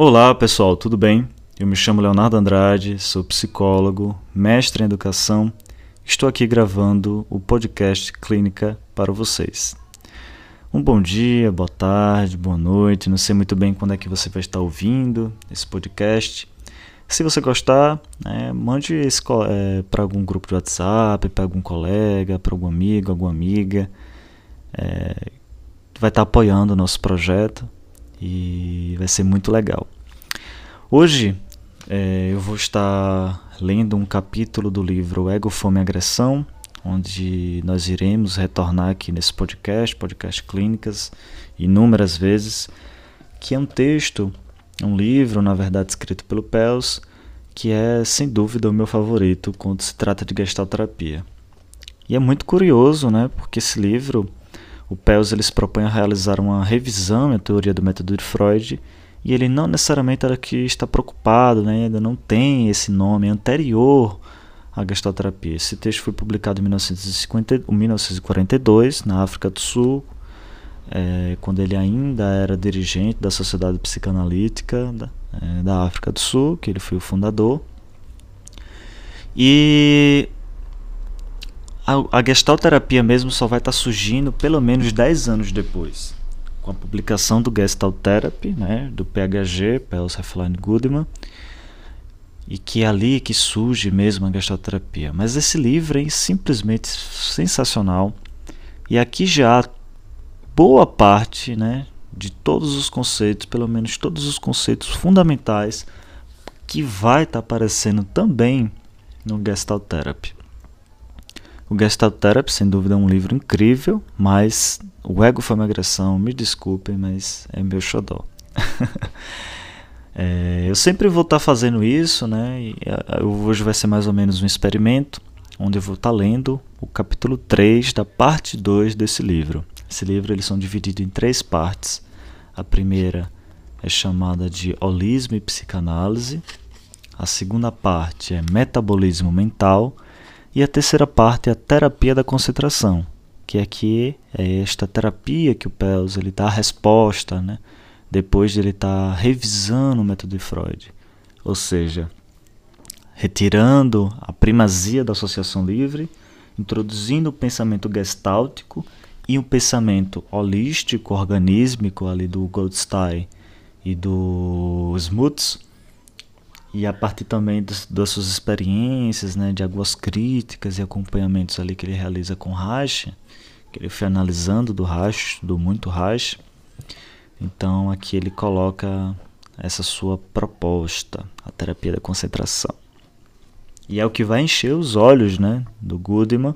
Olá pessoal, tudo bem? Eu me chamo Leonardo Andrade, sou psicólogo, mestre em educação. Estou aqui gravando o podcast Clínica para vocês. Um bom dia, boa tarde, boa noite. Não sei muito bem quando é que você vai estar ouvindo esse podcast. Se você gostar, é, mande é, para algum grupo de WhatsApp, para algum colega, para algum amigo, alguma amiga. É, vai estar apoiando o nosso projeto e vai ser muito legal. Hoje é, eu vou estar lendo um capítulo do livro Ego, Fome e Agressão, onde nós iremos retornar aqui nesse podcast, podcast Clínicas, inúmeras vezes, que é um texto, um livro, na verdade, escrito pelo Pels, que é sem dúvida o meu favorito quando se trata de gestalterapia. E é muito curioso, né, porque esse livro o Pels ele se propõe a realizar uma revisão da teoria do método de Freud e ele não necessariamente era que está preocupado, né, ainda não tem esse nome anterior à gestalterapia. Esse texto foi publicado em 1950, 1942 na África do Sul, é, quando ele ainda era dirigente da Sociedade Psicanalítica da, é, da África do Sul, que ele foi o fundador. E a, a gestalterapia mesmo só vai estar tá surgindo pelo menos 10 anos depois, com a publicação do Gestalt Therapy, né, do PHG, Pels Hefline Goodman, e que é ali que surge mesmo a gestalterapia. Mas esse livro é simplesmente sensacional, e aqui já boa parte, né, de todos os conceitos, pelo menos todos os conceitos fundamentais que vai estar tá aparecendo também no Gestalt Therapy. O Gestalt Therapy, sem dúvida, é um livro incrível, mas o Ego foi uma agressão, me desculpem, mas é meu xodó. é, eu sempre vou estar tá fazendo isso, né? E hoje vai ser mais ou menos um experimento, onde eu vou estar tá lendo o capítulo 3 da parte 2 desse livro. Esse livro eles são divididos em três partes. A primeira é chamada de Holismo e Psicanálise. A segunda parte é Metabolismo Mental e a terceira parte é a terapia da concentração, que aqui é esta terapia que o Pels ele dá a resposta, né? depois de ele estar tá revisando o método de Freud. Ou seja, retirando a primazia da associação livre, introduzindo o pensamento gestáltico e o pensamento holístico, organísmico ali do Goldstein e do Smuts, e a partir também das, suas experiências, né, de algumas críticas e acompanhamentos ali que ele realiza com Reich, que ele foi analisando do Reich, do muito Reich. Então aqui ele coloca essa sua proposta, a terapia da concentração. E é o que vai encher os olhos, né, do Goodman,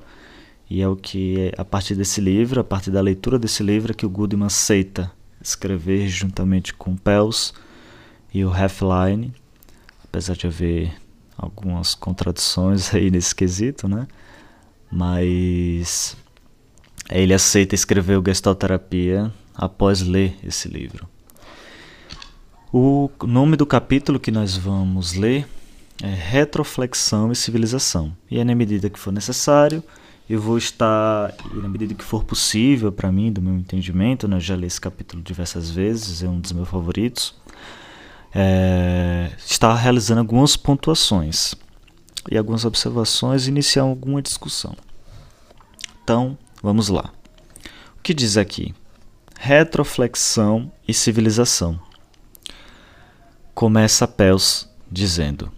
e é o que a partir desse livro, a partir da leitura desse livro é que o Goodman aceita escrever juntamente com Pels e o Hefline apesar de haver algumas contradições aí nesse quesito, né? Mas ele aceita escrever o Gestalterapia após ler esse livro. O nome do capítulo que nós vamos ler é Retroflexão e Civilização. E é na medida que for necessário, eu vou estar, na medida que for possível para mim, do meu entendimento, né, eu já li esse capítulo diversas vezes, é um dos meus favoritos é, está realizando algumas pontuações e algumas observações e iniciar alguma discussão. Então, vamos lá. O que diz aqui? Retroflexão e civilização. Começa Pels dizendo: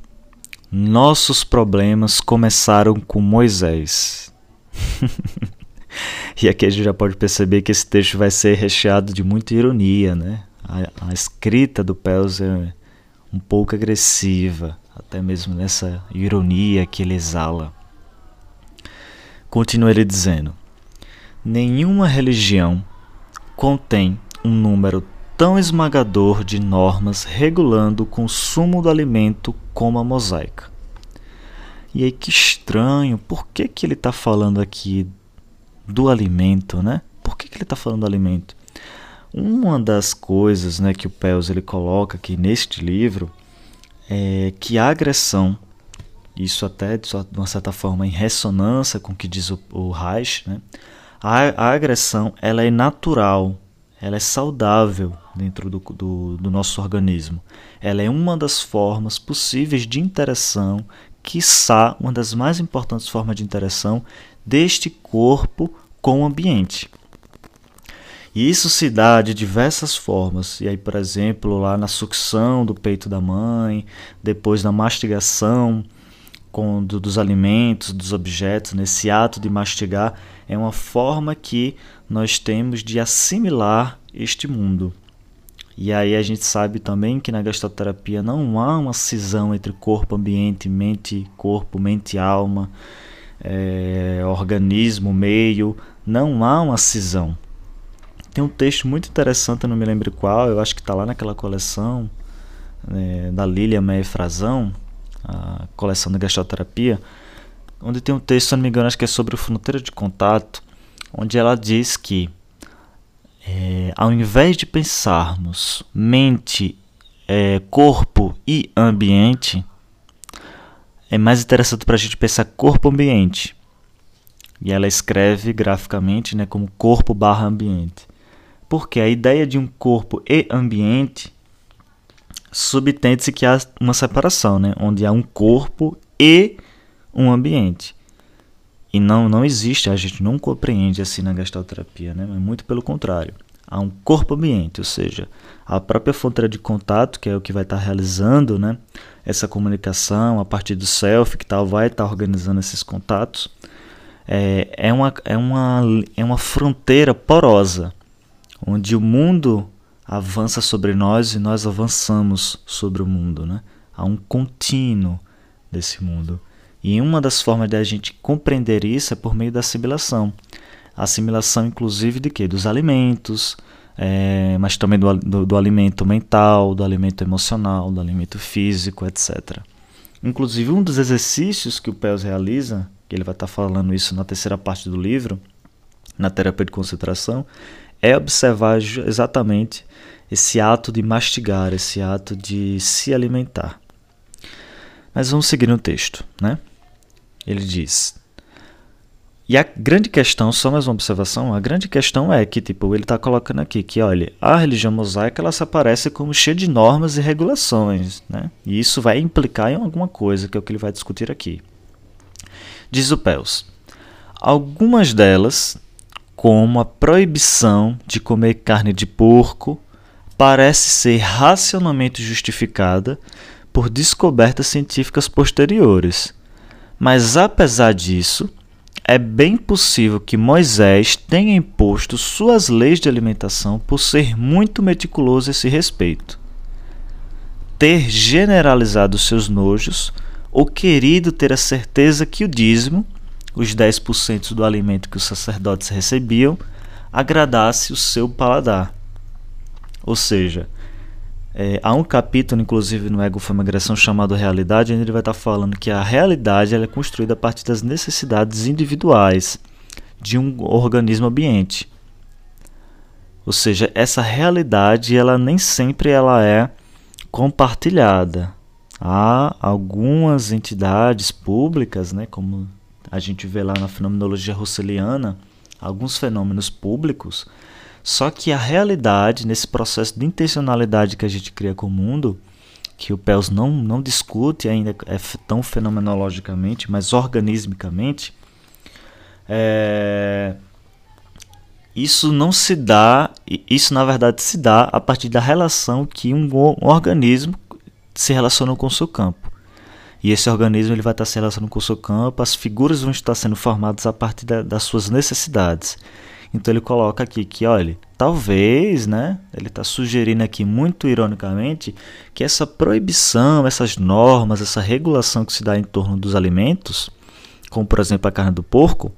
Nossos problemas começaram com Moisés. e aqui a gente já pode perceber que esse texto vai ser recheado de muita ironia, né? A, a escrita do Pels é um pouco agressiva, até mesmo nessa ironia que ele exala. Continua ele dizendo: Nenhuma religião contém um número tão esmagador de normas regulando o consumo do alimento como a mosaica. E aí que estranho, por que, que ele está falando aqui do alimento, né? Por que, que ele está falando do alimento? Uma das coisas né, que o Pels ele coloca aqui neste livro é que a agressão, isso até de uma certa forma em ressonância com o que diz o, o Reich, né, a, a agressão ela é natural, ela é saudável dentro do, do, do nosso organismo. Ela é uma das formas possíveis de interação, quiçá uma das mais importantes formas de interação deste corpo com o ambiente. E isso se dá de diversas formas. E aí, por exemplo, lá na sucção do peito da mãe, depois na mastigação com, do, dos alimentos, dos objetos, nesse ato de mastigar, é uma forma que nós temos de assimilar este mundo. E aí a gente sabe também que na gastroterapia não há uma cisão entre corpo, ambiente, mente, corpo, mente, alma, é, organismo, meio. Não há uma cisão. Tem um texto muito interessante, não me lembro qual, eu acho que está lá naquela coleção é, da Lilia Meia Frazão, a coleção de gastroterapia, onde tem um texto, se não me engano, acho que é sobre o fronteira de contato, onde ela diz que é, ao invés de pensarmos mente, é, corpo e ambiente, é mais interessante para a gente pensar corpo-ambiente. E ela escreve graficamente né, como corpo barra ambiente. Porque a ideia de um corpo e ambiente subtende-se que há uma separação, né? onde há um corpo e um ambiente. E não, não existe, a gente não compreende assim na gastroterapia, né? mas muito pelo contrário. Há um corpo-ambiente, ou seja, a própria fronteira de contato, que é o que vai estar realizando né? essa comunicação a partir do self, que tal vai estar organizando esses contatos, é, é, uma, é, uma, é uma fronteira porosa onde o mundo avança sobre nós e nós avançamos sobre o mundo, né? Há um contínuo desse mundo. E uma das formas de a gente compreender isso é por meio da assimilação. Assimilação, inclusive, de quê? Dos alimentos, é, mas também do, do, do, alimento mental, do alimento emocional, do alimento físico, etc. Inclusive, um dos exercícios que o Pels realiza, que ele vai estar falando isso na terceira parte do livro, na terapia de concentração, é observar exatamente esse ato de mastigar, esse ato de se alimentar. Mas vamos seguir no texto, né? Ele diz: e a grande questão, só mais uma observação, a grande questão é que, tipo, ele está colocando aqui que, olha, a religião mosaica ela se aparece como cheia de normas e regulações, né? E isso vai implicar em alguma coisa, que é o que ele vai discutir aqui. Diz o Pels. Algumas delas como a proibição de comer carne de porco parece ser racionalmente justificada por descobertas científicas posteriores. Mas apesar disso, é bem possível que Moisés tenha imposto suas leis de alimentação por ser muito meticuloso a esse respeito. Ter generalizado seus nojos, ou querido ter a certeza que o dízimo os 10% do alimento que os sacerdotes recebiam agradasse o seu paladar. Ou seja, é, há um capítulo, inclusive, no Ego Fama Agressão chamado Realidade, onde ele vai estar falando que a realidade é construída a partir das necessidades individuais de um organismo ambiente. Ou seja, essa realidade ela nem sempre ela é compartilhada. Há algumas entidades públicas, né, como a gente vê lá na fenomenologia russeliana alguns fenômenos públicos, só que a realidade, nesse processo de intencionalidade que a gente cria com o mundo, que o Pels não, não discute ainda é tão fenomenologicamente, mas organismicamente, é, isso não se dá, isso na verdade se dá a partir da relação que um, organismo se relaciona com o seu campo. E esse organismo ele vai estar se relacionando com o seu campo, as figuras vão estar sendo formadas a partir da, das suas necessidades. Então ele coloca aqui que, olha, talvez, né? Ele está sugerindo aqui muito ironicamente que essa proibição, essas normas, essa regulação que se dá em torno dos alimentos, como por exemplo a carne do porco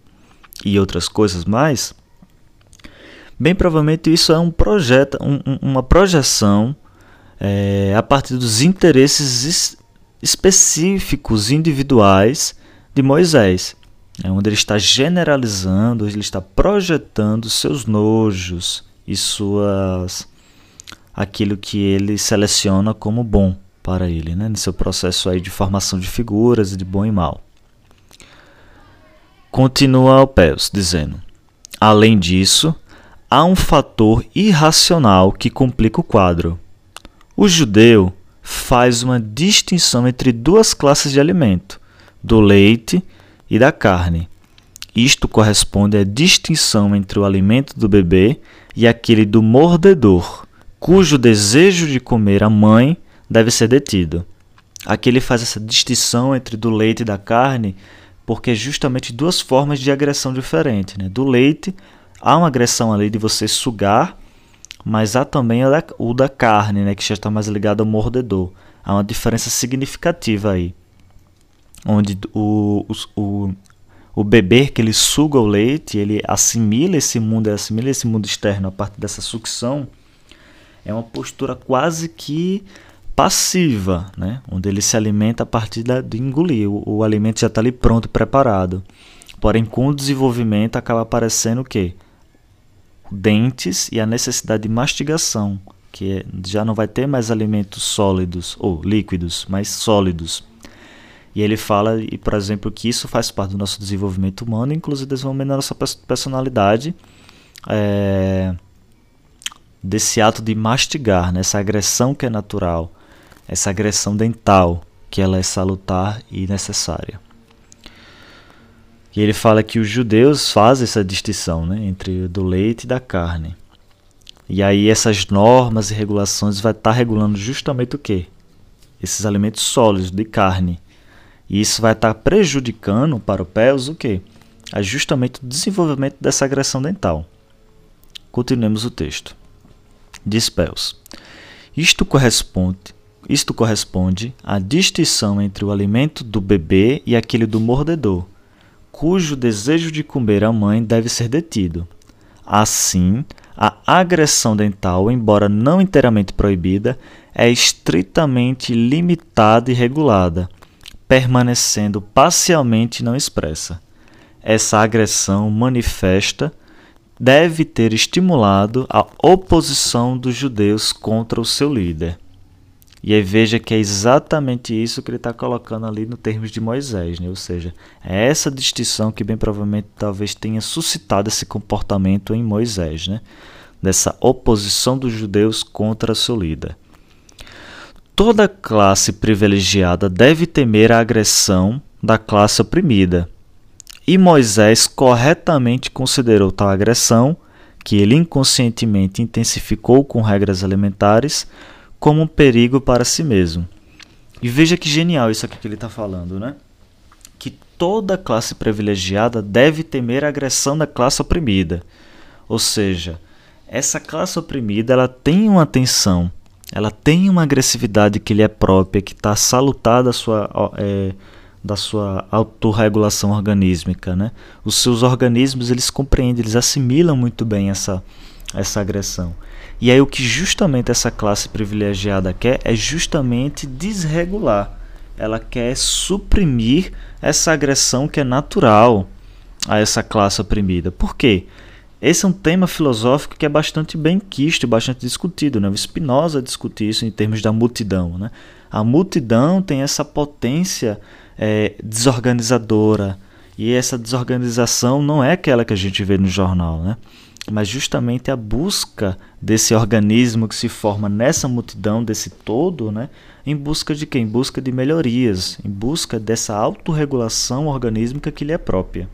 e outras coisas mais, bem provavelmente isso é um projeto, um, uma projeção é, a partir dos interesses específicos, individuais de Moisés, é onde ele está generalizando, ele está projetando seus nojos e suas aquilo que ele seleciona como bom para ele, né, no seu processo aí de formação de figuras de bom e mal. Continua Alpeus dizendo: Além disso, há um fator irracional que complica o quadro. O judeu faz uma distinção entre duas classes de alimento, do leite e da carne. Isto corresponde à distinção entre o alimento do bebê e aquele do mordedor, cujo desejo de comer a mãe deve ser detido. Aqui ele faz essa distinção entre do leite e da carne, porque é justamente duas formas de agressão diferentes. Né? Do leite, há uma agressão ali de você sugar, mas há também o da carne, né? que já está mais ligado ao mordedor. Há uma diferença significativa aí. Onde o, o, o, bebê que ele suga o leite, ele assimila esse mundo, assimila esse mundo externo a partir dessa sucção, é uma postura quase que passiva, né? onde ele se alimenta a partir da, de engolir. O, o alimento já está ali pronto, preparado. Porém, com o desenvolvimento acaba aparecendo o quê? Dentes e a necessidade de mastigação, que é, já não vai ter mais alimentos sólidos ou líquidos, mas sólidos. E ele fala, e, por exemplo, que isso faz parte do nosso desenvolvimento humano, inclusive desenvolvimento da nossa personalidade. É, desse ato de mastigar, né? essa agressão que é natural, essa agressão dental, que ela é salutar e necessária. E ele fala que os judeus fazem essa distinção né, entre do leite e da carne. E aí essas normas e regulações vai estar tá regulando justamente o quê? Esses alimentos sólidos de carne. E isso vai estar tá prejudicando para o pés o quê? É justamente o desenvolvimento dessa agressão dental. Continuemos o texto. Diz Pels. Isto corresponde isto corresponde à distinção entre o alimento do bebê e aquele do mordedor, cujo desejo de comer a mãe deve ser detido. Assim, a agressão dental, embora não inteiramente proibida, é estritamente limitada e regulada, permanecendo parcialmente não expressa. Essa agressão manifesta deve ter estimulado a oposição dos judeus contra o seu líder. E aí veja que é exatamente isso que ele está colocando ali no termos de Moisés, né? ou seja, é essa distinção que bem provavelmente talvez tenha suscitado esse comportamento em Moisés, né? dessa oposição dos judeus contra seu líder. Toda classe privilegiada deve temer a agressão da classe oprimida. E Moisés corretamente considerou tal agressão, que ele inconscientemente intensificou com regras alimentares, como um perigo para si mesmo. E veja que genial isso aqui que ele está falando, né? Que toda classe privilegiada deve temer a agressão da classe oprimida. Ou seja, essa classe oprimida ela tem uma tensão, ela tem uma agressividade que lhe é própria, que está salutada da sua, é, da sua autorregulação organísmica. Né? Os seus organismos eles compreendem, eles assimilam muito bem essa, essa agressão. E aí o que justamente essa classe privilegiada quer é justamente desregular. Ela quer suprimir essa agressão que é natural a essa classe oprimida. Por quê? Esse é um tema filosófico que é bastante bem quisto e bastante discutido. Né? O Spinoza discute isso em termos da multidão. Né? A multidão tem essa potência é, desorganizadora. E essa desorganização não é aquela que a gente vê no jornal. Né? Mas justamente a busca desse organismo que se forma nessa multidão, desse todo, né, em busca de quem? Em busca de melhorias, em busca dessa autorregulação organísmica que lhe é própria.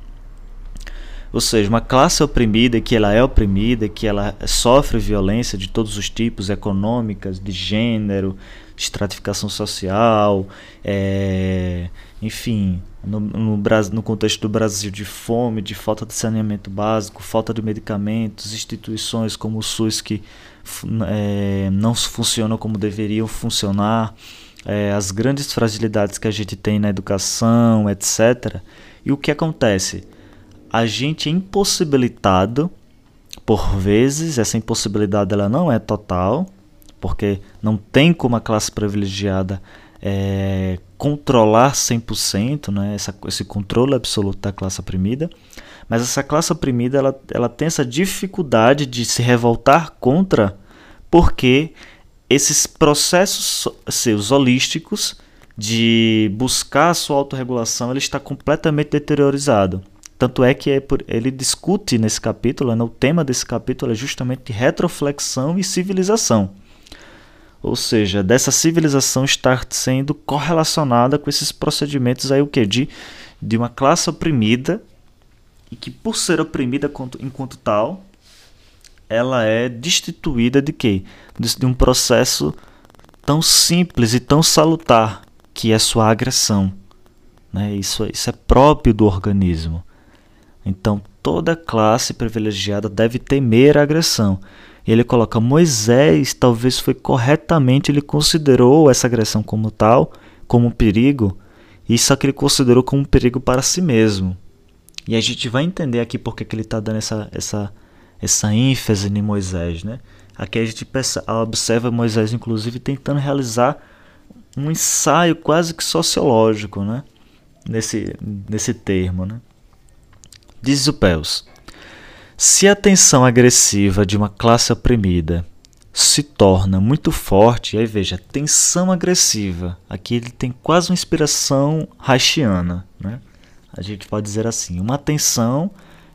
Ou seja, uma classe oprimida que ela é oprimida, que ela sofre violência de todos os tipos, econômicas, de gênero, estratificação social, é, enfim, no, no, no, contexto do Brasil de fome, de falta de saneamento básico, falta de medicamentos, instituições como o SUS que é, não funcionam como deveriam funcionar, é, as grandes fragilidades que a gente tem na educação, etc. E o que acontece? A gente é impossibilitado, por vezes, essa impossibilidade ela não é total, porque não tem como a classe privilegiada é, controlar 100%, né, essa, esse controle absoluto da classe oprimida, mas essa classe oprimida ela, ela tem essa dificuldade de se revoltar contra, porque esses processos seus holísticos de buscar a sua autorregulação ele está completamente deteriorizado. Tanto é que é por, ele discute nesse capítulo, né, o tema desse capítulo é justamente retroflexão e civilização. Ou seja, dessa civilização estar sendo correlacionada com esses procedimentos aí o que de de uma classe oprimida e que por ser oprimida enquanto tal, ela é destituída de quê? De um processo tão simples e tão salutar que é sua agressão. Né? Isso, isso é próprio do organismo. Então toda classe privilegiada deve temer a agressão. E ele coloca Moisés, talvez foi corretamente, ele considerou essa agressão como tal, como um perigo, e só que ele considerou como um perigo para si mesmo. E a gente vai entender aqui porque que ele está dando essa, essa, essa ênfase em Moisés. Né? Aqui a gente observa Moisés, inclusive, tentando realizar um ensaio quase que sociológico né? nesse, nesse termo. Né? Diz o Pels. Se a tensão agressiva de uma classe oprimida se torna muito forte, aí veja, tensão agressiva. Aqui ele tem quase uma inspiração haitiana, né? A gente pode dizer assim, uma tensão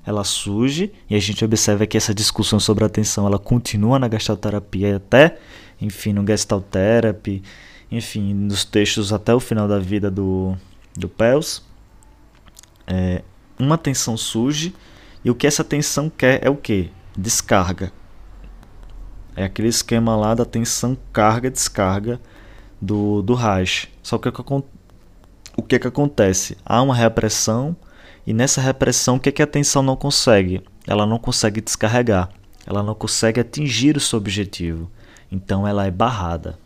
ela surge e a gente observa que essa discussão sobre a tensão ela continua na gestalterapia até, enfim, no Gestalt Therapy, enfim, nos textos até o final da vida do, do Pels. É, uma tensão surge e o que essa tensão quer é o que? Descarga. É aquele esquema lá da tensão carga-descarga do, do Reich. Só que o que, que acontece? Há uma repressão e nessa repressão o que, que a tensão não consegue? Ela não consegue descarregar. Ela não consegue atingir o seu objetivo. Então ela é barrada.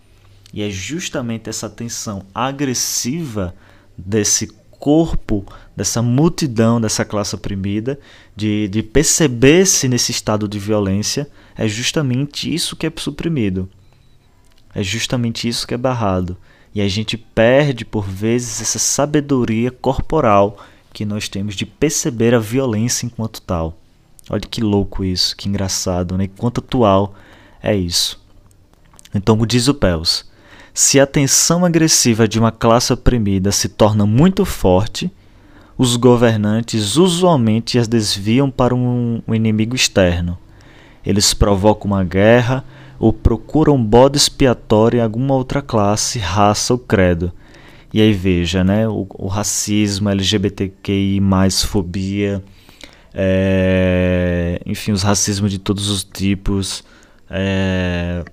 E é justamente essa tensão agressiva desse corpo dessa multidão, dessa classe oprimida, de, de perceber-se nesse estado de violência, é justamente isso que é suprimido. É justamente isso que é barrado. E a gente perde, por vezes, essa sabedoria corporal que nós temos de perceber a violência enquanto tal. Olha que louco isso, que engraçado, né? Quanto atual é isso. Então, diz o Pels, se a tensão agressiva de uma classe oprimida se torna muito forte, os governantes usualmente as desviam para um, inimigo externo. Eles provocam uma guerra ou procuram bode expiatório em alguma outra classe, raça ou credo. E aí veja, né, o, o racismo, LGBTQI, fobia, é, enfim, os racismos de todos os tipos, é,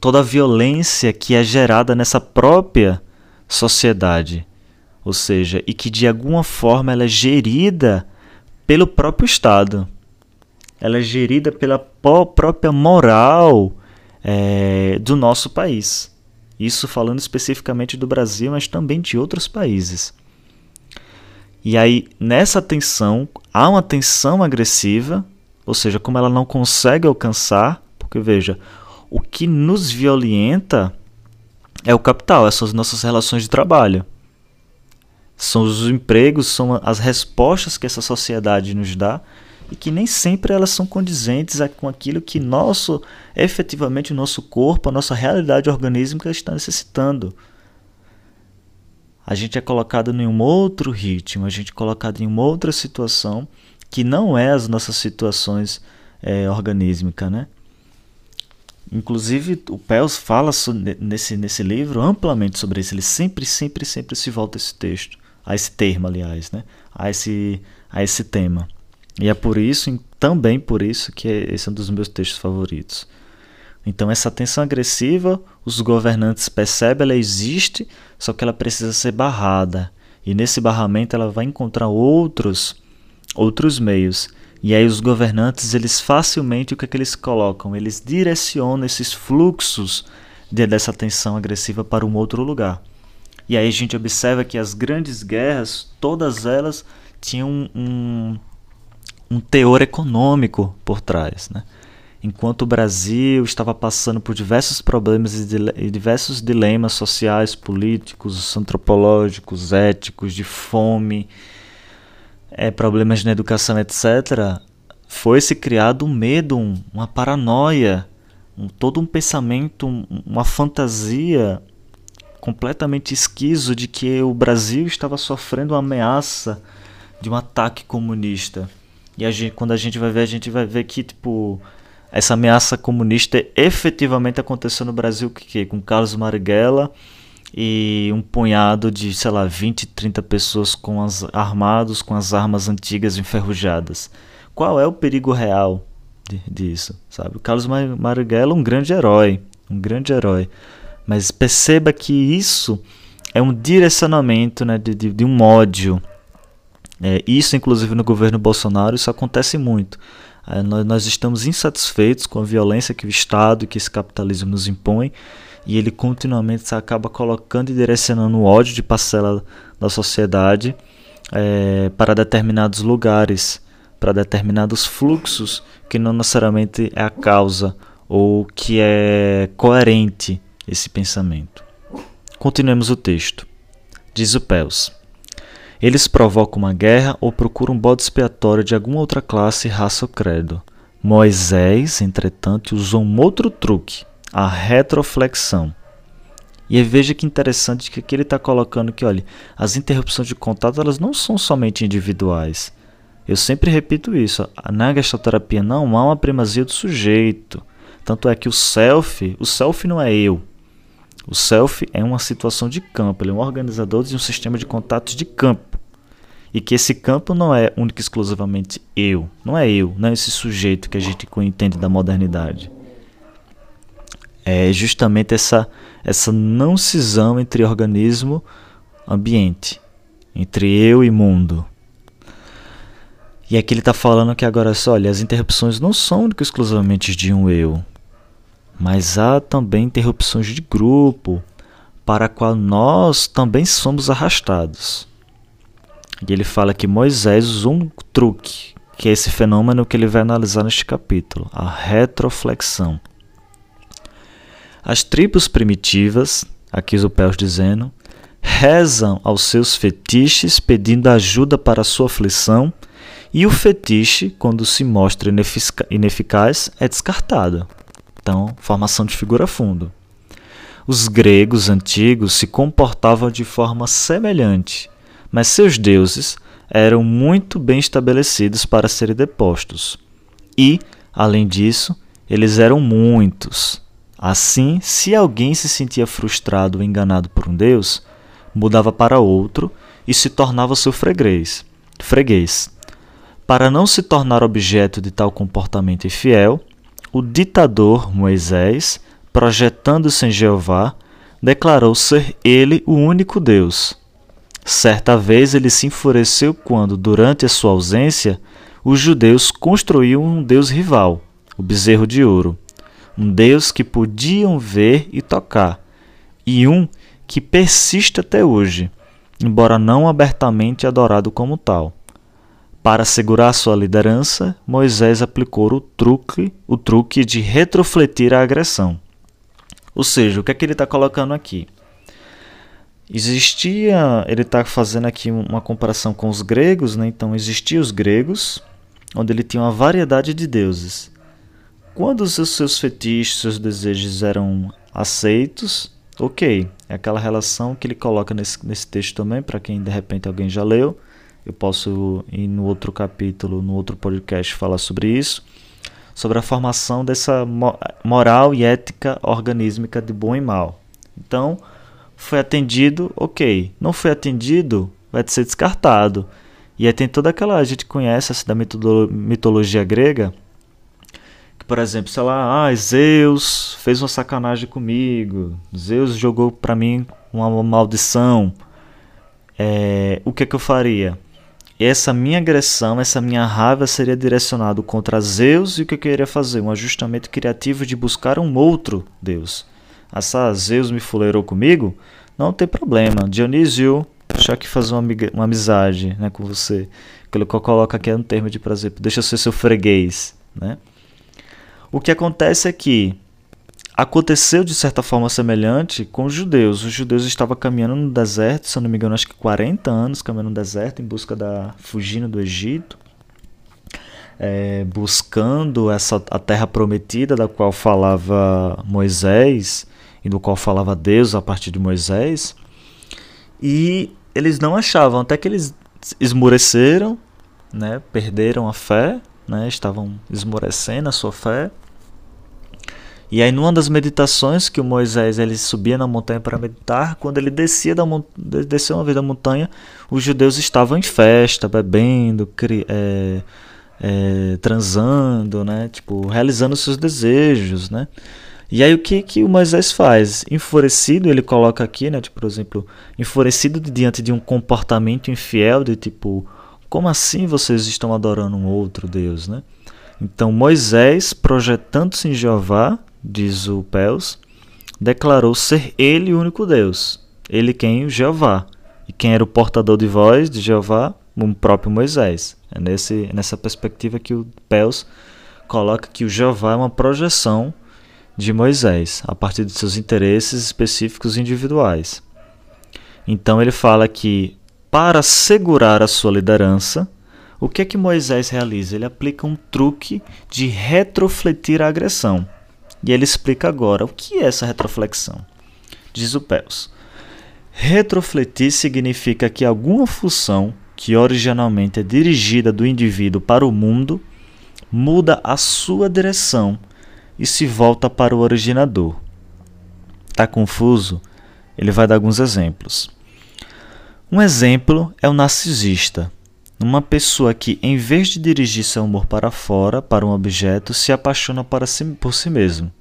toda a violência que é gerada nessa própria sociedade, ou seja, e que de alguma forma ela é gerida pelo próprio Estado, ela é gerida pela própria moral é, do nosso país. Isso falando especificamente do Brasil, mas também de outros países. E aí, nessa tensão, há uma tensão agressiva, ou seja, como ela não consegue alcançar, porque veja, o que nos violenta é o capital, são as nossas relações de trabalho. São os empregos, são as respostas que essa sociedade nos dá e que nem sempre elas são condizentes com aquilo que nosso, efetivamente, o nosso corpo, a nossa realidade orgânica está necessitando. A gente é colocado em um outro ritmo, a gente é colocado em uma outra situação que não é as nossas situações é, né? Inclusive, o Pels fala nesse, nesse livro amplamente sobre isso. Ele sempre, sempre, sempre se volta a esse texto, a esse termo, aliás, né? a, esse, a esse tema. E é por isso, também por isso, que esse é um dos meus textos favoritos. Então, essa tensão agressiva, os governantes percebem, ela existe, só que ela precisa ser barrada. E nesse barramento ela vai encontrar outros, outros meios. E aí os governantes, eles facilmente o que, é que eles colocam? Eles direcionam esses fluxos de, dessa tensão agressiva para um outro lugar. E aí a gente observa que as grandes guerras, todas elas tinham um, um teor econômico por trás. Né? Enquanto o Brasil estava passando por diversos problemas e diversos dilemas sociais, políticos, antropológicos, éticos, de fome, é, problemas na educação, etc., foi-se criado um medo, um, uma paranoia, um, todo um pensamento, um, uma fantasia completamente esquiso de que o Brasil estava sofrendo uma ameaça de um ataque comunista. E a gente, quando a gente vai ver, a gente vai ver que tipo essa ameaça comunista efetivamente aconteceu no Brasil que com Carlos Marighella e um punhado de, sei lá, 20, 30 pessoas com as armados com as armas antigas enferrujadas. Qual é o perigo real de, disso, sabe? O Carlos Marighella é um grande herói, um grande herói. Mas perceba que isso é um direcionamento né, de, de, de um ódio. É, isso, inclusive, no governo Bolsonaro, isso acontece muito. É, nós, nós estamos insatisfeitos com a violência que o Estado e que esse capitalismo nos impõe e ele continuamente acaba colocando e direcionando o ódio de parcela da sociedade é, para determinados lugares, para determinados fluxos que não necessariamente é a causa ou que é coerente esse pensamento. Continuemos o texto. Diz o Pels. Eles provocam uma guerra ou procuram um bode expiatório de alguma outra classe, raça ou credo. Moisés, entretanto, usou um outro truque, a retroflexão. E veja que interessante que aqui ele está colocando que, olha, as interrupções de contato elas não são somente individuais. Eu sempre repito isso. Na gestalterapia não há uma primazia do sujeito. Tanto é que o self, o self não é eu. O self é uma situação de campo, ele é um organizador de um sistema de contatos de campo. E que esse campo não é único e exclusivamente eu, não é eu, não é esse sujeito que a gente entende da modernidade. É justamente essa, essa não cisão entre organismo ambiente, entre eu e mundo. E aqui ele está falando que agora só, olha, as interrupções não são exclusivamente de um eu, mas há também interrupções de grupo, para a qual nós também somos arrastados. E ele fala que Moisés usou um truque, que é esse fenômeno que ele vai analisar neste capítulo, a retroflexão. As tribos primitivas, aqui o Pels dizendo, rezam aos seus fetiches pedindo ajuda para sua aflição, e o fetiche, quando se mostra ineficaz, é descartado. Então, formação de figura fundo. Os gregos antigos se comportavam de forma semelhante, mas seus deuses eram muito bem estabelecidos para serem depostos. E, além disso, eles eram muitos. Assim, se alguém se sentia frustrado ou enganado por um deus, mudava para outro e se tornava seu freguês. freguês. Para não se tornar objeto de tal comportamento infiel, o ditador Moisés, projetando-se em Jeová, declarou ser ele o único Deus. Certa vez ele se enfureceu quando, durante a sua ausência, os judeus construíram um deus rival, o bezerro de ouro, um deus que podiam ver e tocar, e um que persiste até hoje, embora não abertamente adorado como tal. Para assegurar sua liderança, Moisés aplicou o truque, o truque de retrofletir a agressão. Ou seja, o que é que ele está colocando aqui? Existia, ele está fazendo aqui uma comparação com os gregos, né? então existiam os gregos, onde ele tinha uma variedade de deuses. Quando os seus fetiches, seus desejos eram aceitos, ok, é aquela relação que ele coloca nesse, nesse texto também, para quem de repente alguém já leu eu posso ir no outro capítulo, no outro podcast, falar sobre isso. Sobre a formação dessa moral e ética organísmica de bom e mal. Então, foi atendido, ok. Não foi atendido, vai ser descartado. E aí tem toda aquela. A gente conhece essa da mitologia grega. Que, por exemplo, sei lá, ah, Zeus fez uma sacanagem comigo. Zeus jogou para mim uma maldição. É, o que, é que eu faria? essa minha agressão, essa minha raiva seria direcionado contra Zeus e o que eu queria fazer? Um ajustamento criativo de buscar um outro Deus. Essa Zeus me fuleirou comigo? Não tem problema. Dionísio, deixa aqui fazer uma, uma amizade né, com você. Que ele coloca aqui é um termo de prazer. Deixa eu ser seu freguês. Né? O que acontece é que Aconteceu de certa forma semelhante com os judeus. Os judeus estavam caminhando no deserto, se eu não me engano, acho que 40 anos caminhando no deserto em busca da fugindo do Egito, é, buscando essa a terra prometida da qual falava Moisés e do qual falava Deus a partir de Moisés. E eles não achavam, até que eles esmoreceram, né, perderam a fé, né, estavam esmorecendo a sua fé. E aí, numa das meditações que o Moisés ele subia na montanha para meditar, quando ele descia da desceu uma vez da montanha, os judeus estavam em festa, bebendo, é, é, transando, né, tipo, realizando seus desejos, né. E aí o que, que o Moisés faz? Enfurecido, ele coloca aqui, né, tipo, por exemplo, enfurecido diante de um comportamento infiel, de tipo, como assim vocês estão adorando um outro Deus, né? Então Moisés, projetando-se em Jeová, diz o Pels, declarou ser ele o único Deus. Ele quem? O Jeová. E quem era o portador de voz de Jeová? O próprio Moisés. É nesse, nessa perspectiva que o Pels coloca que o Jeová é uma projeção de Moisés, a partir de seus interesses específicos individuais. Então ele fala que para segurar a sua liderança, o que é que Moisés realiza? Ele aplica um truque de retrofletir a agressão. E ele explica agora o que é essa retroflexão. Diz o Pels. Retrofletir significa que alguma função que originalmente é dirigida do indivíduo para o mundo muda a sua direção e se volta para o originador. Está confuso? Ele vai dar alguns exemplos. Um exemplo é o narcisista, uma pessoa que, em vez de dirigir seu amor para fora, para um objeto, se apaixona para si, por si mesmo.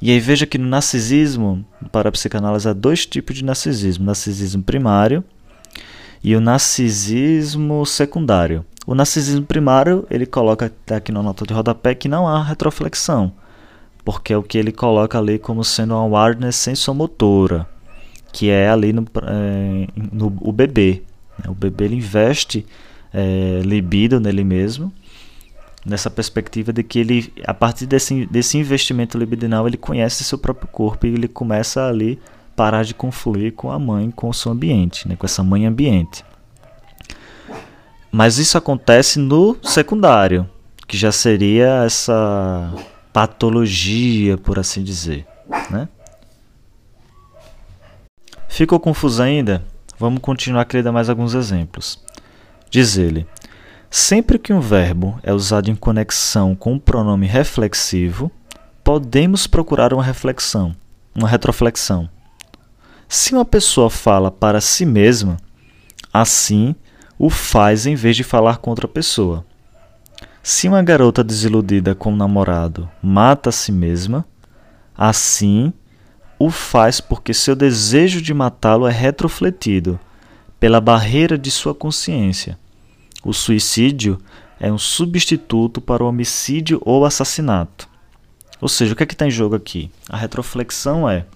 E aí veja que no narcisismo, para a psicanálise, há dois tipos de narcisismo: narcisismo primário e o narcisismo secundário. O narcisismo primário, ele coloca aqui na nota de rodapé que não há retroflexão porque é o que ele coloca ali como sendo uma awareness sensomotora, que é ali no, é, no o bebê. Né? O bebê ele investe é, libido nele mesmo, nessa perspectiva de que ele, a partir desse, desse investimento libidinal, ele conhece seu próprio corpo e ele começa ali parar de confluir com a mãe, com o seu ambiente, né? com essa mãe ambiente. Mas isso acontece no secundário, que já seria essa patologia, por assim dizer. Né? Ficou confuso ainda? Vamos continuar a dar mais alguns exemplos. Diz ele: sempre que um verbo é usado em conexão com um pronome reflexivo, podemos procurar uma reflexão, uma retroflexão. Se uma pessoa fala para si mesma, assim o faz em vez de falar com outra pessoa. Se uma garota desiludida com um namorado mata a si mesma, assim o faz porque seu desejo de matá-lo é retrofletido pela barreira de sua consciência. O suicídio é um substituto para o homicídio ou assassinato. Ou seja, o que é que está em jogo aqui? A retroflexão é: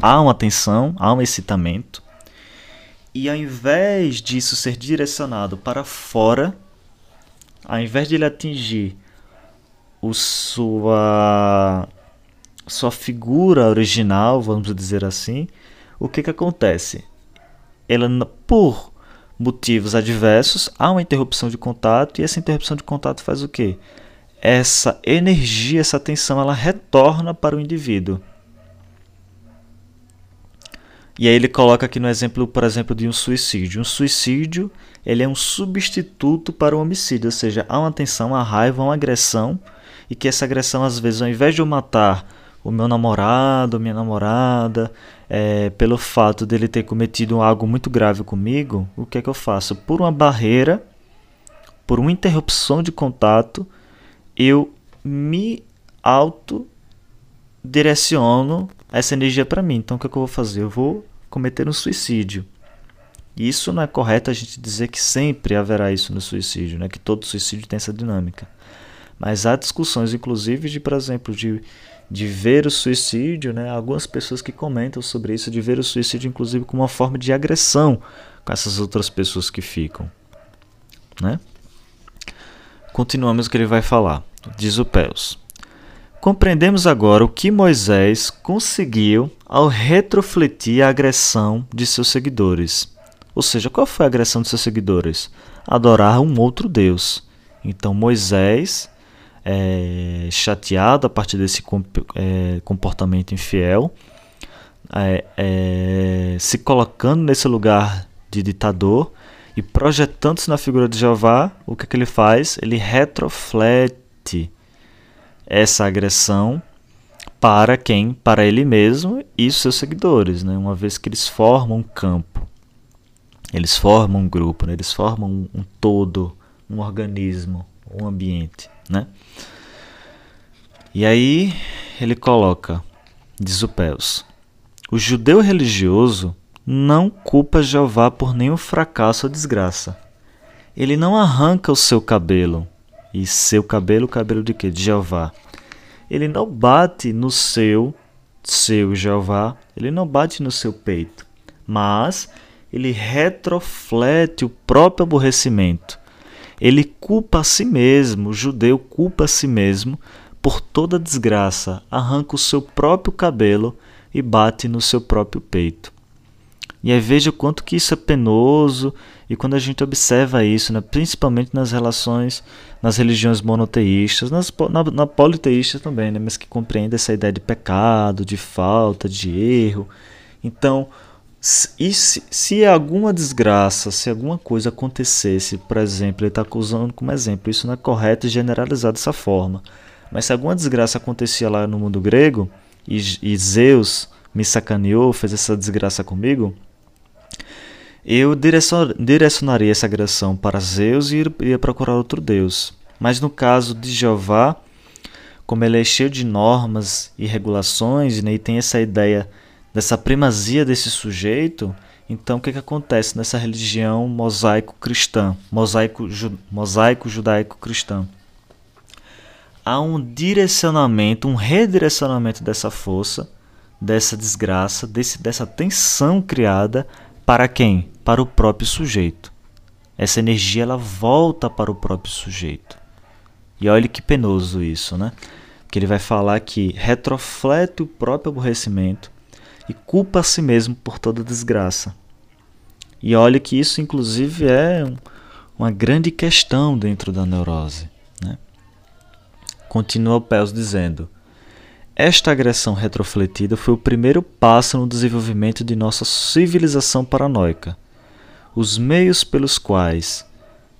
há uma tensão, há um excitamento, e ao invés disso ser direcionado para fora, ao invés de ele atingir o sua sua figura original, vamos dizer assim, o que que acontece? Ela por motivos adversos há uma interrupção de contato e essa interrupção de contato faz o quê? Essa energia, essa tensão, ela retorna para o indivíduo. E aí ele coloca aqui no exemplo, por exemplo, de um suicídio. Um suicídio ele é um substituto para o homicídio, ou seja, há uma tensão, uma raiva, uma agressão, e que essa agressão, às vezes, ao invés de eu matar o meu namorado, minha namorada, é, pelo fato dele ter cometido algo muito grave comigo, o que é que eu faço? Por uma barreira, por uma interrupção de contato, eu me auto direciono essa energia para mim. Então o que, é que eu vou fazer? Eu vou cometer um suicídio. Isso não é correto a gente dizer que sempre haverá isso no suicídio, né? que todo suicídio tem essa dinâmica. Mas há discussões, inclusive, de, por exemplo, de, de ver o suicídio, né? algumas pessoas que comentam sobre isso, de ver o suicídio, inclusive, como uma forma de agressão com essas outras pessoas que ficam. Né? Continuamos o que ele vai falar. Diz o Pels. Compreendemos agora o que Moisés conseguiu ao retrofletir a agressão de seus seguidores. Ou seja, qual foi a agressão de seus seguidores? Adorar um outro Deus. Então Moisés, é, chateado a partir desse é, comportamento infiel, é, é, se colocando nesse lugar de ditador, E projetando-se na figura de Jeová, o que, é que ele faz? Ele retroflete essa agressão para quem? Para ele mesmo e seus seguidores, né? uma vez que eles formam um campo, eles formam um grupo, né? eles formam um, um todo, um organismo, um ambiente. Né? E aí ele coloca, diz o Pels, o judeu religioso não culpa Jeová por nenhum fracasso ou desgraça. Ele não arranca o seu cabelo. E seu cabelo, cabelo de quê? De Jeová. Ele não bate no seu, seu Jeová, ele não bate no seu peito, mas ele retroflete o próprio aborrecimento. Ele culpa a si mesmo, o judeu culpa a si mesmo por toda desgraça, arranca o seu próprio cabelo e bate no seu próprio peito. E aí veja quanto que isso é penoso e quando a gente observa isso, né, principalmente nas relações, nas religiões monoteístas, nas, na, na politeísta também, né, mas que compreende essa ideia de pecado, de falta, de erro. Então, se, se alguma desgraça, se alguma coisa acontecesse, por exemplo, ele está usando como exemplo, isso não é correto e generalizado dessa forma, mas se alguma desgraça acontecia lá no mundo grego e, e Zeus me sacaneou, fez essa desgraça comigo, eu direcionaria essa agressão para Zeus e iria procurar outro deus. Mas no caso de Jeová, como ele é cheio de normas e regulações né, e tem essa ideia dessa primazia desse sujeito, então o que, que acontece nessa religião mosaico-cristã, mosaico-judaico-cristã? Mosaico, judaico há um direcionamento, um redirecionamento dessa força, dessa desgraça, desse, dessa tensão criada para quem? Para o próprio sujeito. Essa energia ela volta para o próprio sujeito. E olha que penoso isso, né? Que ele vai falar que retroflete o próprio aborrecimento e culpa a si mesmo por toda desgraça. E olha que isso, inclusive, é uma grande questão dentro da neurose. Né? Continua o Pels dizendo: esta agressão retrofletida foi o primeiro passo no desenvolvimento de nossa civilização paranoica. Os meios pelos quais,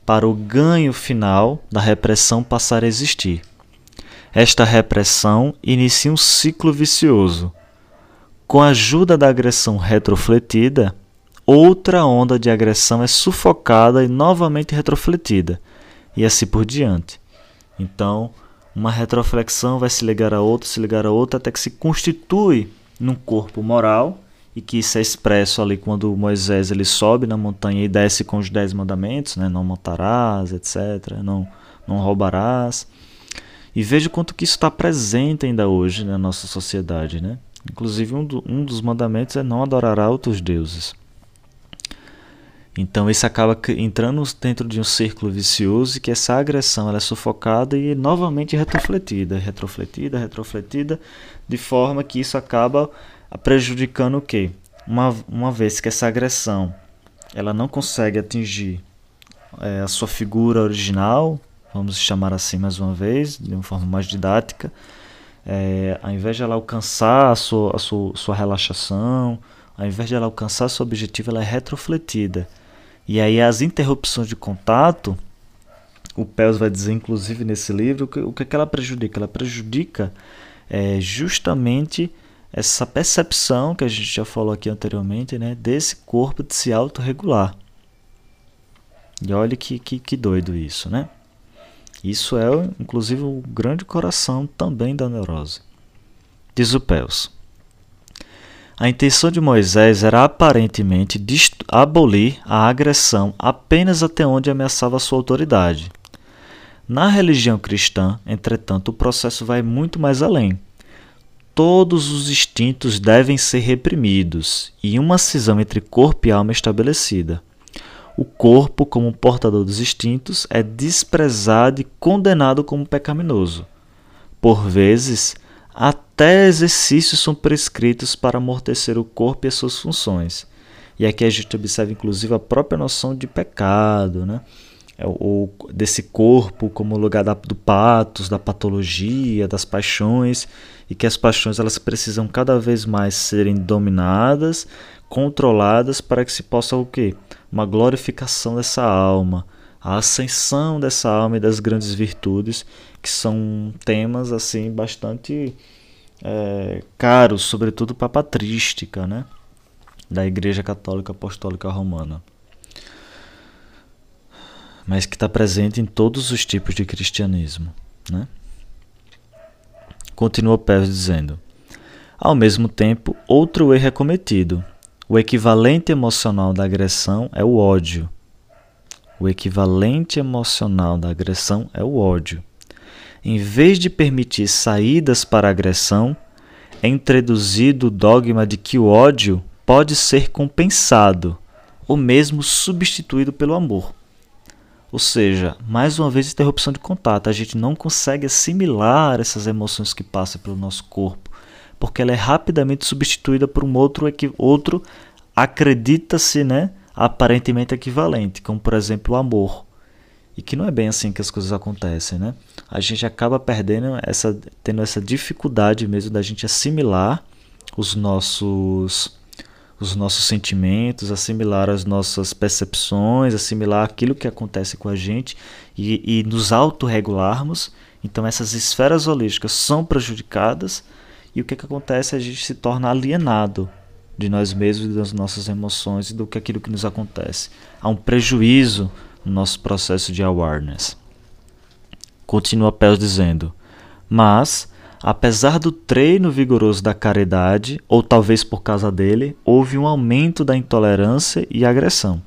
para o ganho final da repressão, passar a existir. Esta repressão inicia um ciclo vicioso. Com a ajuda da agressão retrofletida, outra onda de agressão é sufocada e novamente retrofletida, e assim por diante. Então, uma retroflexão vai se ligar a outra, se ligar a outra, até que se constitui num corpo moral e que isso é expresso ali quando Moisés ele sobe na montanha e desce com os dez mandamentos, né? não matarás, etc., não, não roubarás. E veja quanto que isso está presente ainda hoje na nossa sociedade. Né? Inclusive um, do, um dos mandamentos é não adorará outros deuses. Então isso acaba entrando dentro de um círculo vicioso e que essa agressão é sufocada e novamente retrofletida, retrofletida, retrofletida, de forma que isso acaba prejudicando o quê? Uma, uma vez que essa agressão ela não consegue atingir é, a sua figura original, vamos chamar assim mais uma vez, de uma forma mais didática, é, ao invés de ela alcançar a sua, a sua, sua relaxação, ao invés de ela alcançar seu objetivo, ela é retrofletida. E aí as interrupções de contato, o Pels vai dizer inclusive nesse livro, o que, que ela prejudica? Ela prejudica é, justamente essa percepção que a gente já falou aqui anteriormente, né, desse corpo de se autorregular. E olha que, que, que doido isso, né? Isso é, inclusive, o grande coração também da neurose. Diz o Pels. A intenção de Moisés era aparentemente abolir a agressão apenas até onde ameaçava sua autoridade. Na religião cristã, entretanto, o processo vai muito mais além. Todos os instintos devem ser reprimidos e uma cisão entre corpo e alma estabelecida. O corpo, como portador dos instintos, é desprezado e condenado como pecaminoso. Por vezes, até exercícios são prescritos para amortecer o corpo e as suas funções. E aqui a gente observa inclusive a própria noção de pecado, né? É ou desse corpo como lugar da, do patos, da patologia, das paixões, e que as paixões elas precisam cada vez mais serem dominadas, controladas para que se possa o quê? Uma glorificação dessa alma, a ascensão dessa alma e das grandes virtudes, que são temas assim bastante é, caros, sobretudo para a patrística, né? da Igreja Católica Apostólica Romana, mas que está presente em todos os tipos de cristianismo. Né? Continua Pérez dizendo: ao mesmo tempo, outro erro é cometido. O equivalente emocional da agressão é o ódio. O equivalente emocional da agressão é o ódio. Em vez de permitir saídas para a agressão, é introduzido o dogma de que o ódio pode ser compensado, ou mesmo substituído pelo amor. Ou seja, mais uma vez interrupção de contato, a gente não consegue assimilar essas emoções que passam pelo nosso corpo, porque ela é rapidamente substituída por um outro outro acredita-se, né, aparentemente equivalente, como por exemplo o amor. E que não é bem assim que as coisas acontecem, né? A gente acaba perdendo essa tendo essa dificuldade mesmo da gente assimilar os nossos os nossos sentimentos, assimilar as nossas percepções, assimilar aquilo que acontece com a gente e, e nos autorregularmos. Então essas esferas holísticas são prejudicadas e o que, que acontece? A gente se torna alienado de nós mesmos das nossas emoções e do que aquilo que nos acontece. Há um prejuízo no nosso processo de awareness. Continua Pels dizendo, mas Apesar do treino vigoroso da caridade, ou talvez por causa dele, houve um aumento da intolerância e agressão.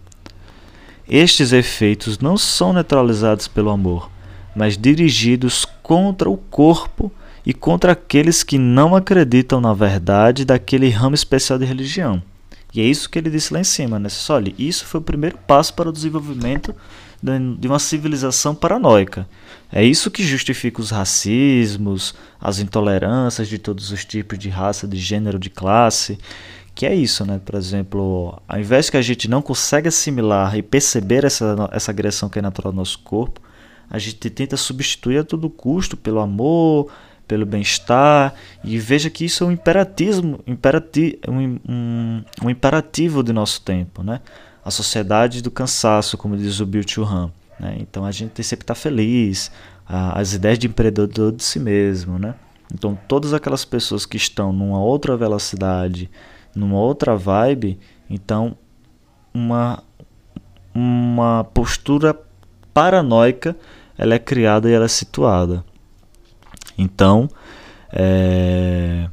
Estes efeitos não são neutralizados pelo amor, mas dirigidos contra o corpo e contra aqueles que não acreditam na verdade daquele ramo especial de religião. E é isso que ele disse lá em cima, né? Olha, isso foi o primeiro passo para o desenvolvimento de uma civilização paranoica. É isso que justifica os racismos, as intolerâncias de todos os tipos de raça, de gênero, de classe. Que é isso, né? Por exemplo, ao invés que a gente não consegue assimilar e perceber essa, essa agressão que é natural do nosso corpo, a gente tenta substituir a todo custo pelo amor, pelo bem-estar, e veja que isso é um imperativo, imperati, um, um, um imperativo do nosso tempo, né? a sociedade do cansaço, como diz o Bill Churran. Né? Então a gente tem sempre estar tá feliz, a, as ideias de empreendedor de si mesmo. Né? Então todas aquelas pessoas que estão numa outra velocidade, numa outra vibe, então uma, uma postura paranoica ela é criada e ela é situada. Então, é,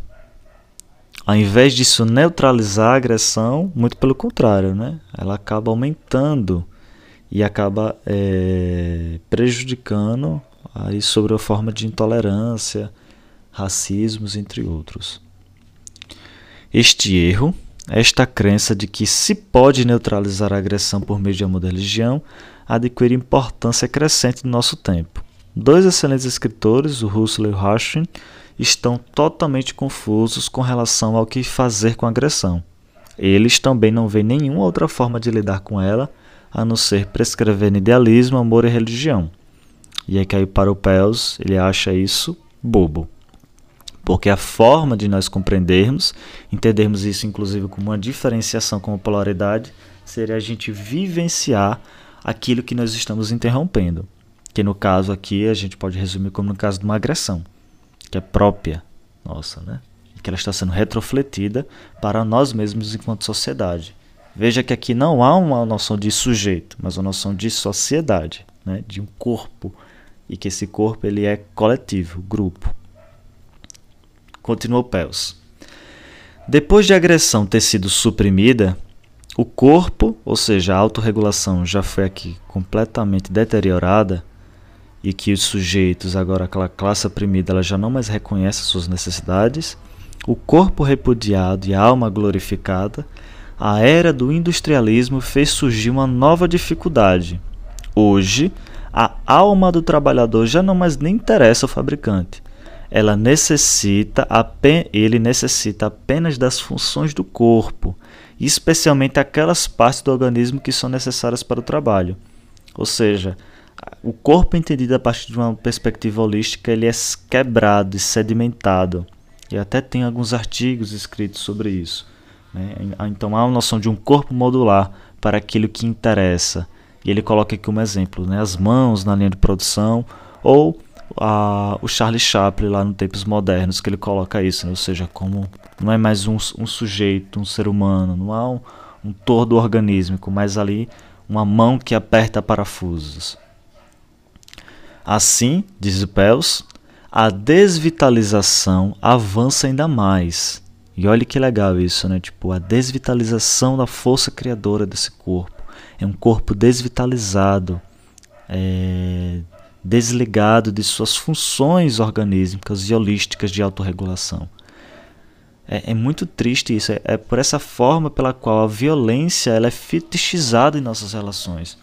ao invés disso neutralizar a agressão, muito pelo contrário, né? ela acaba aumentando e acaba é, prejudicando aí sobre a forma de intolerância, racismos, entre outros. Este erro, esta crença de que se pode neutralizar a agressão por meio de da religião, adquire importância crescente no nosso tempo. Dois excelentes escritores, o Russell e o Hashim, estão totalmente confusos com relação ao que fazer com a agressão. Eles também não veem nenhuma outra forma de lidar com ela a não ser prescrevendo idealismo, amor e religião. E que aí para o Pels ele acha isso bobo. Porque a forma de nós compreendermos, entendermos isso inclusive como uma diferenciação como polaridade, seria a gente vivenciar aquilo que nós estamos interrompendo. Que no caso aqui a gente pode resumir como no caso de uma agressão que é própria nossa, né? Que ela está sendo retrofletida para nós mesmos enquanto sociedade. Veja que aqui não há uma noção de sujeito, mas uma noção de sociedade, né? de um corpo, e que esse corpo ele é coletivo, grupo. Continua Pels. Depois de a agressão ter sido suprimida, o corpo, ou seja, a autorregulação já foi aqui completamente deteriorada, e que os sujeitos, agora aquela classe oprimida, ela já não mais reconhece suas necessidades, o corpo repudiado e a alma glorificada, a era do industrialismo fez surgir uma nova dificuldade. Hoje, a alma do trabalhador já não mais nem interessa ao fabricante. Ela necessita, ele necessita apenas das funções do corpo, especialmente aquelas partes do organismo que são necessárias para o trabalho. Ou seja, o corpo entendido a partir de uma perspectiva holística ele é quebrado e sedimentado. E até tem alguns artigos escritos sobre isso. Né? Então há uma noção de um corpo modular para aquilo que interessa. E ele coloca aqui um exemplo, né? as mãos na linha de produção, ou a, o Charlie Chaplin lá no Tempos Modernos, que ele coloca isso, né? ou seja, como não é mais um, um sujeito, um ser humano, não há um, um todo organísmico, mas ali uma mão que aperta parafusos. Assim, diz Pels, a desvitalização avança ainda mais. E olha que legal isso, né? Tipo, a desvitalização da força criadora desse corpo. É um corpo desvitalizado, é, desligado de suas funções organísticas e holísticas de autorregulação. É, é muito triste isso. É, é, por essa forma pela qual a violência ela é fetichizada em nossas relações.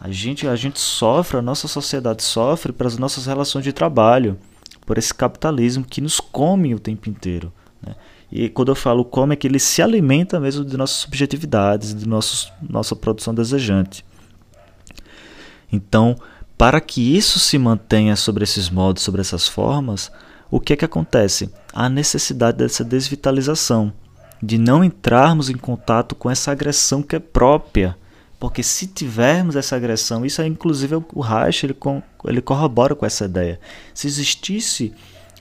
A gente, a gente sofre, a nossa sociedade sofre pelas nossas relações de trabalho, por esse capitalismo que nos come o tempo inteiro. Né? E quando eu falo come, é que ele se alimenta mesmo de nossas subjetividades, de nossos, nossa produção desejante. Então, para que isso se mantenha sobre esses modos, sobre essas formas, o que é que acontece? A necessidade dessa desvitalização, de não entrarmos em contato com essa agressão que é própria. Porque se tivermos essa agressão, isso é inclusive o Reich ele, ele corrobora com essa ideia. Se existisse,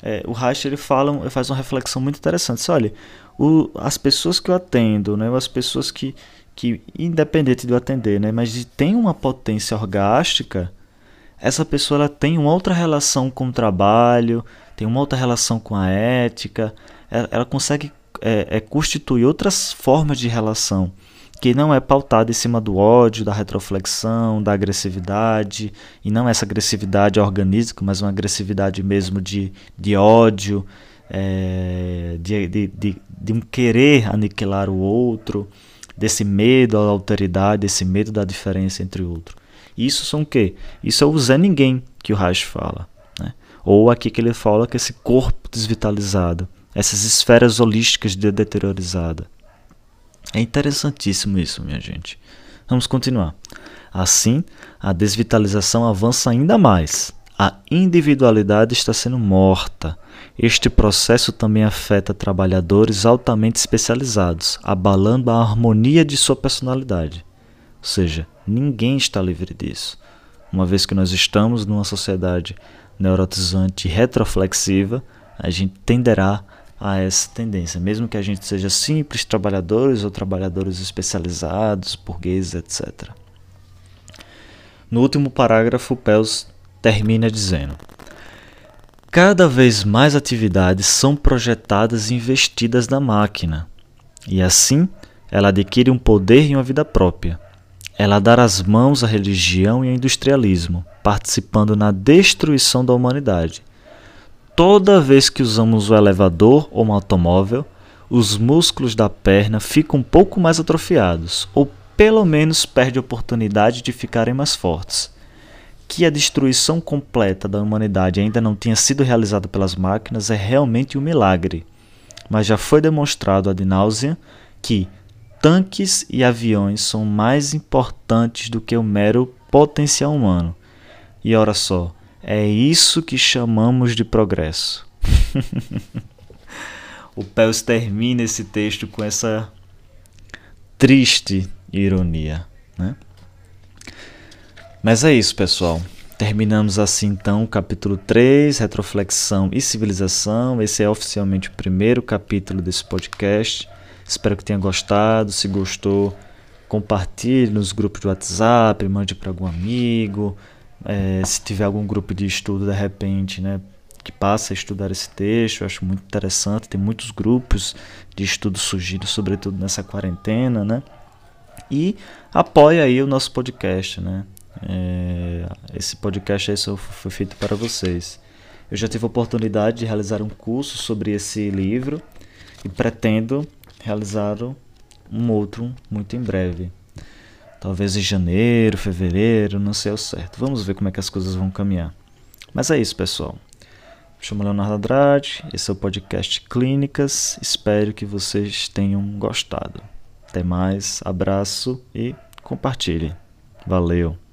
é, o Reich ele fala, ele faz uma reflexão muito interessante. olha, o, as pessoas que eu atendo, né, as pessoas que, que independente de eu atender, né, mas tem uma potência orgástica, essa pessoa ela tem uma outra relação com o trabalho, tem uma outra relação com a ética, ela, ela consegue é, é, constituir outras formas de relação que não é pautada em cima do ódio, da retroflexão, da agressividade, e não essa agressividade organística, mas uma agressividade mesmo de, de ódio, é, de, de, de, de um querer aniquilar o outro, desse medo à alteridade, desse medo da diferença entre o outro. Isso são o quê? Isso é o Zé Ninguém que o Reich fala. Ou aqui que ele fala que esse corpo desvitalizado, essas esferas holísticas de deteriorizada. É interessantíssimo isso, minha gente. Vamos continuar. Assim, a desvitalização avança ainda mais. A individualidade está sendo morta. Este processo também afeta trabalhadores altamente especializados, abalando a harmonia de sua personalidade. Ou seja, ninguém está livre disso. Uma vez que nós estamos numa sociedade neurotizante retroflexiva, a gente tenderá a essa tendência, mesmo que a gente seja simples trabalhadores ou trabalhadores especializados, burgueses, etc. No último parágrafo, Pels termina dizendo: Cada vez mais atividades são projetadas e investidas na máquina, e assim ela adquire um poder e uma vida própria ela dar as mãos à religião e ao industrialismo, participando na destruição da humanidade. Toda vez que usamos o elevador ou um automóvel, os músculos da perna ficam um pouco mais atrofiados, ou pelo menos perde a oportunidade de ficarem mais fortes. Que a destruição completa da humanidade ainda não tenha sido realizada pelas máquinas é realmente um milagre. Mas já foi demonstrado ad náusea que, tanques e aviões são mais importantes do que o mero potencial humano. E olha só, é isso que chamamos de progresso. o Pels termina esse texto com essa triste ironia, né? Mas é isso, pessoal. Terminamos assim então o capítulo 3, Retroflexão e Civilização. Esse é oficialmente o primeiro capítulo desse podcast. Espero que tenha gostado. Se gostou, compartilhe nos grupos do WhatsApp, mande para algum amigo. É, se tiver algum grupo de estudo, de repente, né, que passa a estudar esse texto, eu acho muito interessante. Tem muitos grupos de estudo surgindo, sobretudo nessa quarentena, né? E apoie aí o nosso podcast, né? É, esse podcast aí só foi feito para vocês. Eu já tive a oportunidade de realizar um curso sobre esse livro e pretendo realizar um outro muito em breve. Talvez em janeiro, fevereiro, não sei ao certo. Vamos ver como é que as coisas vão caminhar. Mas é isso, pessoal. Me chamo Leonardo Andrade, esse é o podcast Clínicas. Espero que vocês tenham gostado. Até mais, abraço e compartilhe. Valeu!